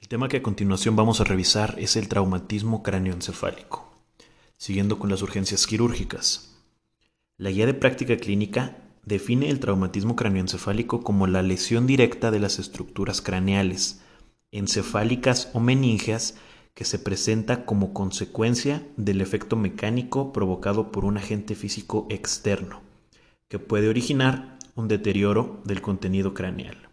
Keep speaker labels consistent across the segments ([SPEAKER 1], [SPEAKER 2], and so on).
[SPEAKER 1] El tema que a continuación vamos a revisar es el traumatismo cráneoencefálico, siguiendo con las urgencias quirúrgicas. La guía de práctica clínica define el traumatismo cráneoencefálico como la lesión directa de las estructuras craneales, encefálicas o meníngeas que se presenta como consecuencia del efecto mecánico provocado por un agente físico externo, que puede originar un deterioro del contenido craneal.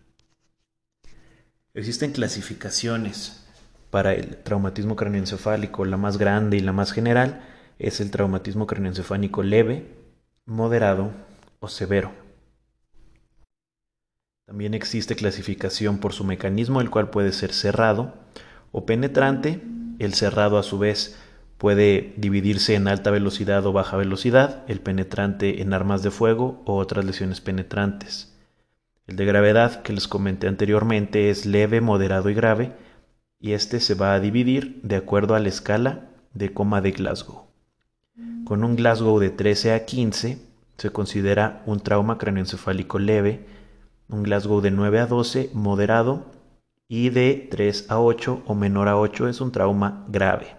[SPEAKER 1] Existen clasificaciones para el traumatismo craneoencefálico. La más grande y la más general es el traumatismo craneoencefálico leve, moderado o severo. También existe clasificación por su mecanismo, el cual puede ser cerrado o penetrante. El cerrado a su vez puede dividirse en alta velocidad o baja velocidad, el penetrante en armas de fuego o otras lesiones penetrantes. El de gravedad que les comenté anteriormente es leve, moderado y grave, y este se va a dividir de acuerdo a la escala de coma de Glasgow. Con un Glasgow de 13 a 15 se considera un trauma craneoencefálico leve, un Glasgow de 9 a 12 moderado y de 3 a 8 o menor a 8 es un trauma grave.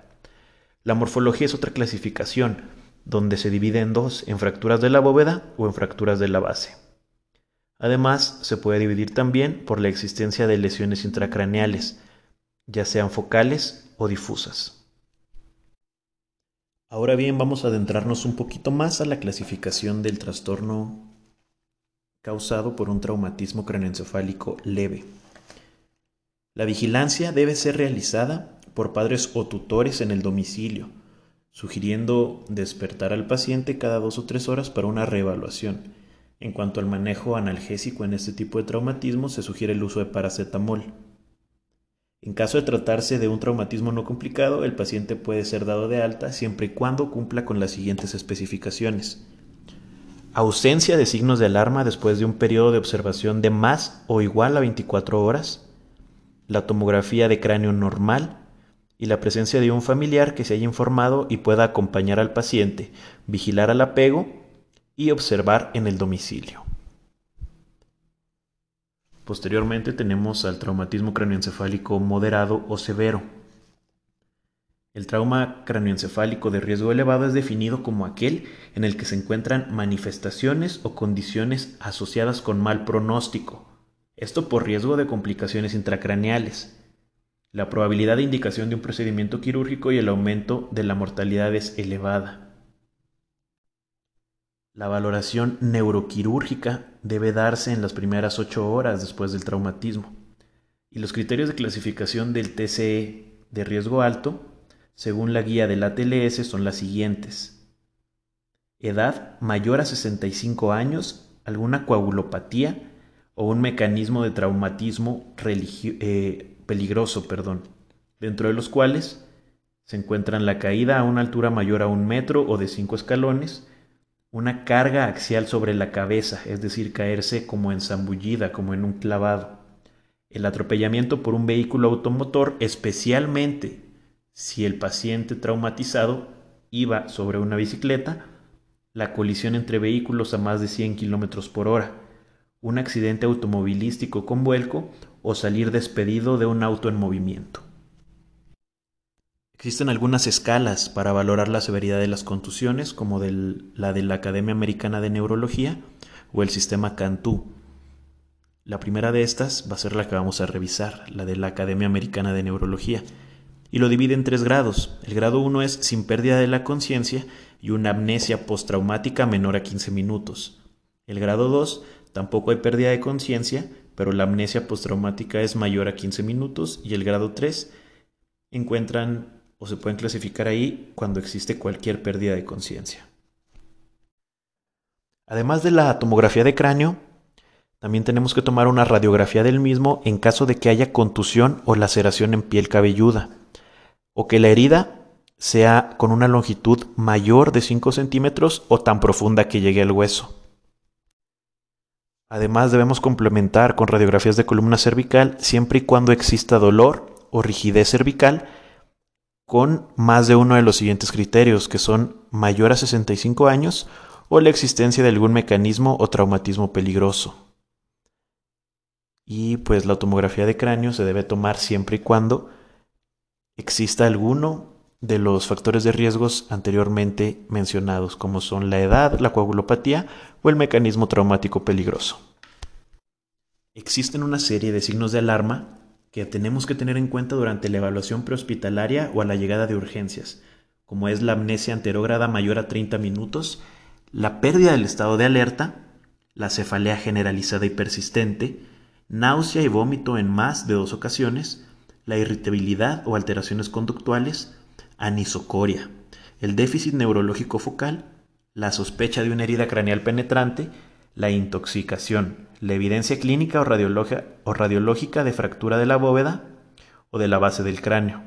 [SPEAKER 1] La morfología es otra clasificación, donde se divide en dos, en fracturas de la bóveda o en fracturas de la base. Además, se puede dividir también por la existencia de lesiones intracraneales, ya sean focales o difusas. Ahora bien, vamos a adentrarnos un poquito más a la clasificación del trastorno causado por un traumatismo craneoencefálico leve. La vigilancia debe ser realizada por padres o tutores en el domicilio, sugiriendo despertar al paciente cada dos o tres horas para una reevaluación en cuanto al manejo analgésico en este tipo de traumatismo, se sugiere el uso de paracetamol. En caso de tratarse de un traumatismo no complicado, el paciente puede ser dado de alta siempre y cuando cumpla con las siguientes especificaciones. Ausencia de signos de alarma después de un periodo de observación de más o igual a 24 horas. La tomografía de cráneo normal y la presencia de un familiar que se haya informado y pueda acompañar al paciente, vigilar al apego y observar en el domicilio. Posteriormente tenemos al traumatismo cráneoencefálico moderado o severo. El trauma cráneoencefálico de riesgo elevado es definido como aquel en el que se encuentran manifestaciones o condiciones asociadas con mal pronóstico, esto por riesgo de complicaciones intracraneales. La probabilidad de indicación de un procedimiento quirúrgico y el aumento de la mortalidad es elevada. La valoración neuroquirúrgica debe darse en las primeras ocho horas después del traumatismo. Y los criterios de clasificación del TCE de riesgo alto, según la guía del ATLS, son las siguientes. Edad mayor a 65 años, alguna coagulopatía o un mecanismo de traumatismo eh, peligroso, perdón, dentro de los cuales se encuentran la caída a una altura mayor a un metro o de cinco escalones, una carga axial sobre la cabeza, es decir, caerse como enzambullida, como en un clavado. El atropellamiento por un vehículo automotor, especialmente si el paciente traumatizado iba sobre una bicicleta, la colisión entre vehículos a más de 100 km por hora, un accidente automovilístico con vuelco o salir despedido de un auto en movimiento. Existen algunas escalas para valorar la severidad de las contusiones, como la de la Academia Americana de Neurología o el sistema Cantú. La primera de estas va a ser la que vamos a revisar, la de la Academia Americana de Neurología, y lo divide en tres grados. El grado 1 es sin pérdida de la conciencia y una amnesia postraumática menor a 15 minutos. El grado 2 tampoco hay pérdida de conciencia, pero la amnesia postraumática es mayor a 15 minutos y el grado 3 encuentran o se pueden clasificar ahí cuando existe cualquier pérdida de conciencia. Además de la tomografía de cráneo, también tenemos que tomar una radiografía del mismo en caso de que haya contusión o laceración en piel cabelluda, o que la herida sea con una longitud mayor de 5 centímetros o tan profunda que llegue al hueso. Además debemos complementar con radiografías de columna cervical siempre y cuando exista dolor o rigidez cervical con más de uno de los siguientes criterios, que son mayor a 65 años o la existencia de algún mecanismo o traumatismo peligroso. y pues la tomografía de cráneo se debe tomar siempre y cuando exista alguno de los factores de riesgos anteriormente mencionados, como son la edad, la coagulopatía o el mecanismo traumático peligroso. Existen una serie de signos de alarma que tenemos que tener en cuenta durante la evaluación prehospitalaria o a la llegada de urgencias, como es la amnesia anterógrada mayor a 30 minutos, la pérdida del estado de alerta, la cefalea generalizada y persistente, náusea y vómito en más de dos ocasiones, la irritabilidad o alteraciones conductuales, anisocoria, el déficit neurológico focal, la sospecha de una herida craneal penetrante, la intoxicación, la evidencia clínica o, radiológica de fractura de la bóveda o de la base del cráneo,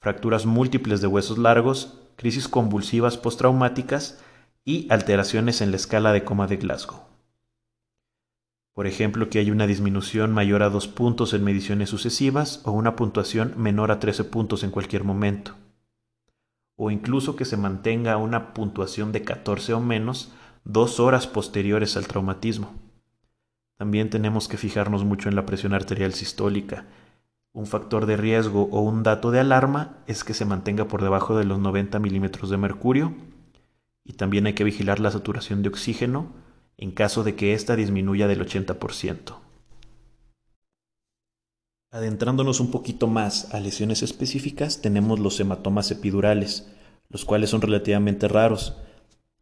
[SPEAKER 1] fracturas múltiples de huesos largos, crisis convulsivas postraumáticas y alteraciones en la escala de coma de Glasgow. Por ejemplo, que hay una disminución mayor a dos puntos en mediciones sucesivas o una puntuación menor a 13 puntos en cualquier momento. O incluso que se mantenga una puntuación de 14 o menos dos horas posteriores al traumatismo. También tenemos que fijarnos mucho en la presión arterial sistólica. Un factor de riesgo o un dato de alarma es que se mantenga por debajo de los 90 milímetros de mercurio y también hay que vigilar la saturación de oxígeno en caso de que ésta disminuya del 80%. Adentrándonos un poquito más a lesiones específicas, tenemos los hematomas epidurales, los cuales son relativamente raros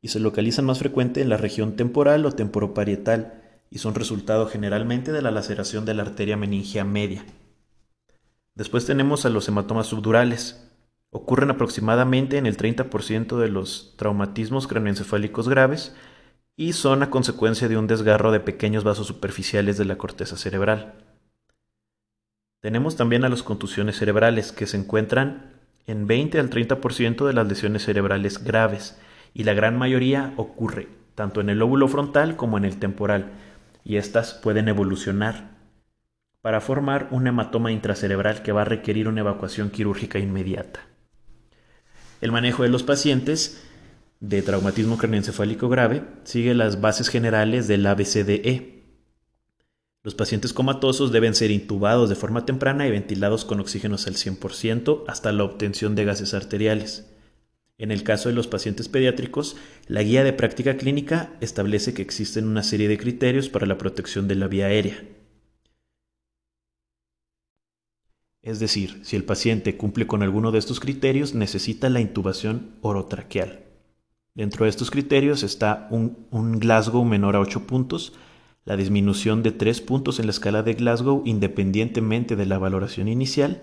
[SPEAKER 1] y se localizan más frecuente en la región temporal o temporoparietal y son resultado generalmente de la laceración de la arteria meningia media. Después tenemos a los hematomas subdurales. Ocurren aproximadamente en el 30% de los traumatismos craneoencefálicos graves y son a consecuencia de un desgarro de pequeños vasos superficiales de la corteza cerebral. Tenemos también a las contusiones cerebrales, que se encuentran en 20 al 30% de las lesiones cerebrales graves, y la gran mayoría ocurre tanto en el lóbulo frontal como en el temporal, y estas pueden evolucionar para formar un hematoma intracerebral que va a requerir una evacuación quirúrgica inmediata. El manejo de los pacientes de traumatismo craneoencefálico grave sigue las bases generales del ABCDE. Los pacientes comatosos deben ser intubados de forma temprana y ventilados con oxígenos al 100% hasta la obtención de gases arteriales. En el caso de los pacientes pediátricos, la guía de práctica clínica establece que existen una serie de criterios para la protección de la vía aérea. Es decir, si el paciente cumple con alguno de estos criterios, necesita la intubación orotraqueal. Dentro de estos criterios está un, Glasgow menor a 8 puntos, la disminución de 3 puntos en la escala de Glasgow independientemente de la valoración inicial,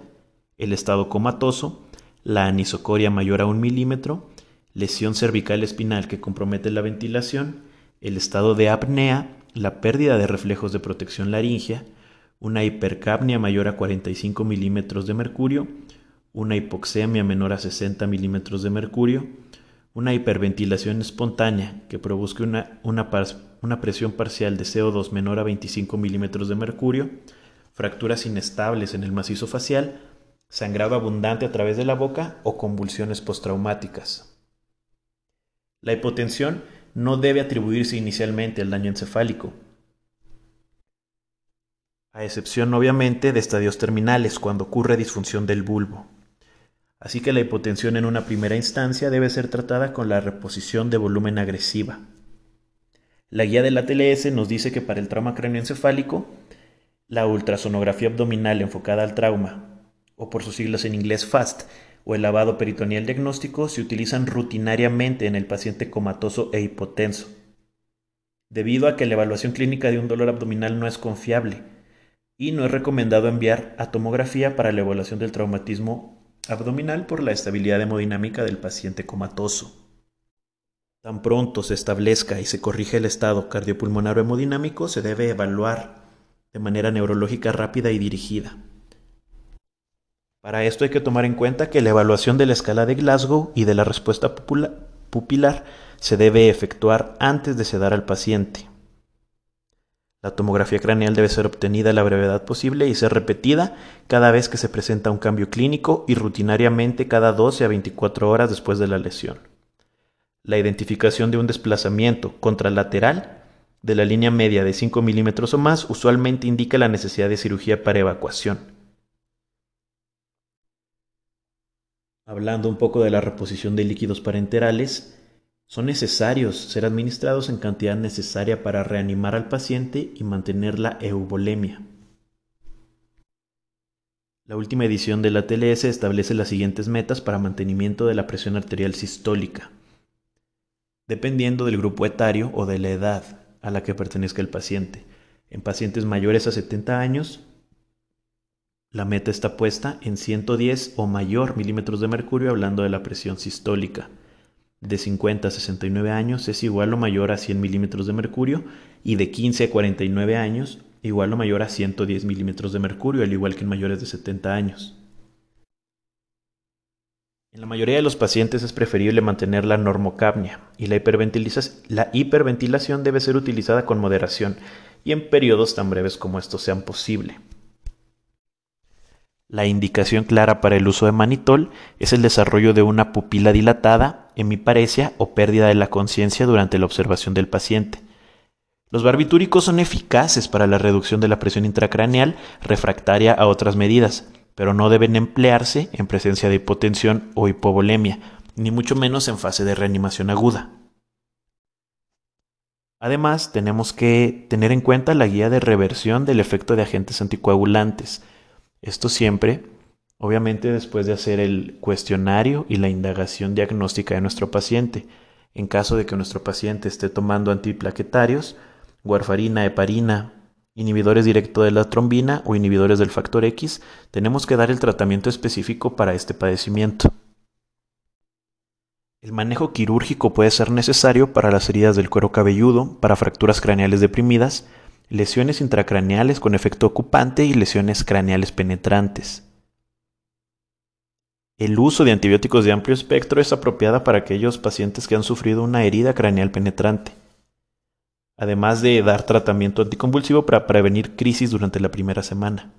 [SPEAKER 1] el estado comatoso, la anisocoria mayor a un milímetro, lesión cervical espinal que compromete la ventilación, el estado de apnea, la pérdida de reflejos de protección laringea, una hipercapnia mayor a 45 milímetros de mercurio, una hipoxemia menor a 60 milímetros de mercurio, una hiperventilación espontánea que produzca una, una, una, presión parcial de CO2 menor a 25 milímetros de mercurio, fracturas inestables en el macizo facial sangrado abundante a través de la boca o convulsiones postraumáticas. La hipotensión no debe atribuirse inicialmente al daño encefálico, a excepción obviamente de estadios terminales cuando ocurre disfunción del bulbo. Así que la hipotensión en una primera instancia debe ser tratada con la reposición de volumen agresiva. La guía de la TLS nos dice que para el trauma craneoencefálico, la ultrasonografía abdominal enfocada al trauma o por sus siglas en inglés FAST, o el lavado peritoneal diagnóstico se utilizan rutinariamente en el paciente comatoso e hipotenso. Debido a que la evaluación clínica de un dolor abdominal no es confiable y no es recomendado enviar a tomografía para la evaluación del traumatismo abdominal por la estabilidad hemodinámica del paciente comatoso. Tan pronto se establezca y se corrige el estado cardiopulmonar hemodinámico, se debe evaluar de manera neurológica rápida y dirigida. Para esto hay que tomar en cuenta que la evaluación de la escala de Glasgow y de la respuesta pupilar se debe efectuar antes de sedar al paciente. La tomografía craneal debe ser obtenida a la brevedad posible y ser repetida cada vez que se presenta un cambio clínico y rutinariamente cada 12 a 24 horas después de la lesión. La identificación de un desplazamiento contralateral de la línea media de 5 milímetros o más usualmente indica la necesidad de cirugía para evacuación. Hablando un poco de la reposición de líquidos parenterales, son necesarios ser administrados en cantidad necesaria para reanimar al paciente y mantener la eubolemia. La última edición de la TLS establece las siguientes metas para mantenimiento de la presión arterial sistólica, dependiendo del grupo etario o de la edad a la que pertenezca el paciente. En pacientes mayores a 70 años, la meta está puesta en 110 o mayor milímetros de mercurio hablando de la presión sistólica. De 50 a 69 años es igual o mayor a 100 milímetros de mercurio y de 15 a 49 años igual o mayor a 110 milímetros de mercurio, al igual que en mayores de 70 años. En la mayoría de los pacientes es preferible mantener la normocapnia y la, la hiperventilación debe ser utilizada con moderación y en periodos tan breves como estos sean posible. La indicación clara para el uso de manitol es el desarrollo de una pupila dilatada, hemiparesia o pérdida de la conciencia durante la observación del paciente. Los barbitúricos son eficaces para la reducción de la presión intracraneal refractaria a otras medidas, pero no deben emplearse en presencia de hipotensión o hipovolemia, ni mucho menos en fase de reanimación aguda. Además, tenemos que tener en cuenta la guía de reversión del efecto de agentes anticoagulantes. Esto siempre, obviamente, después de hacer el cuestionario y la indagación diagnóstica de nuestro paciente. En caso de que nuestro paciente esté tomando antiplaquetarios, warfarina, heparina, inhibidores directos de la trombina o inhibidores del factor X, tenemos que dar el tratamiento específico para este padecimiento. El manejo quirúrgico puede ser necesario para las heridas del cuero cabelludo, para fracturas craneales deprimidas, lesiones intracraneales con efecto ocupante y lesiones craneales penetrantes. El uso de antibióticos de amplio espectro es apropiada para aquellos pacientes que han sufrido una herida craneal penetrante además de dar tratamiento anticonvulsivo para prevenir crisis durante la primera semana.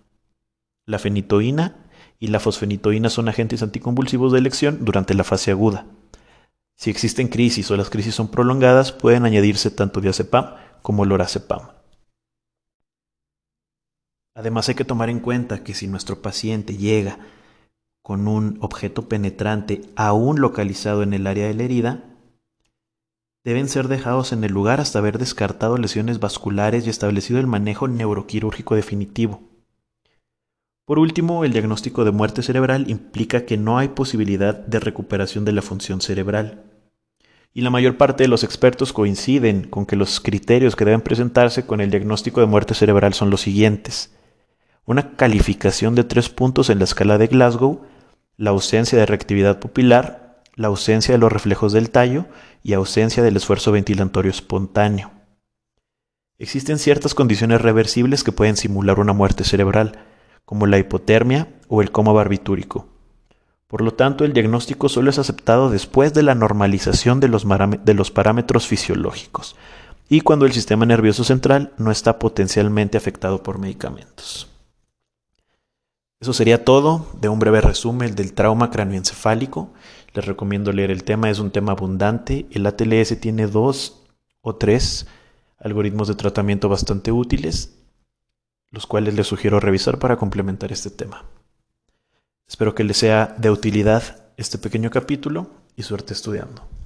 [SPEAKER 1] La fenitoína y la fosfenitoína son agentes anticonvulsivos de elección durante la fase aguda. Si existen crisis o las crisis son prolongadas, pueden añadirse tanto diazepam como lorazepam. Además hay que tomar en cuenta que si nuestro paciente llega con un objeto penetrante aún localizado en el área de la herida, deben ser dejados en el lugar hasta haber descartado lesiones vasculares y establecido el manejo neuroquirúrgico definitivo. Por último, el diagnóstico de muerte cerebral implica que no hay posibilidad de recuperación de la función cerebral. Y la mayor parte de los expertos coinciden con que los criterios que deben presentarse con el diagnóstico de muerte cerebral son los siguientes. Una calificación de tres puntos en la escala de Glasgow, la ausencia de reactividad pupilar, la ausencia de los reflejos del tallo y ausencia del esfuerzo ventilatorio espontáneo. Existen ciertas condiciones reversibles que pueden simular una muerte cerebral, como la hipotermia o el coma barbitúrico. Por lo tanto, el diagnóstico solo es aceptado después de la normalización de los, de los parámetros fisiológicos y cuando el sistema nervioso central no está potencialmente afectado por medicamentos. Eso sería todo de un breve resumen del trauma cráneoencefálico. Les recomiendo leer el tema, es un tema abundante. El ATLS tiene dos o tres algoritmos de tratamiento bastante útiles, los cuales les sugiero revisar para complementar este tema. Espero que les sea de utilidad este pequeño capítulo y suerte estudiando.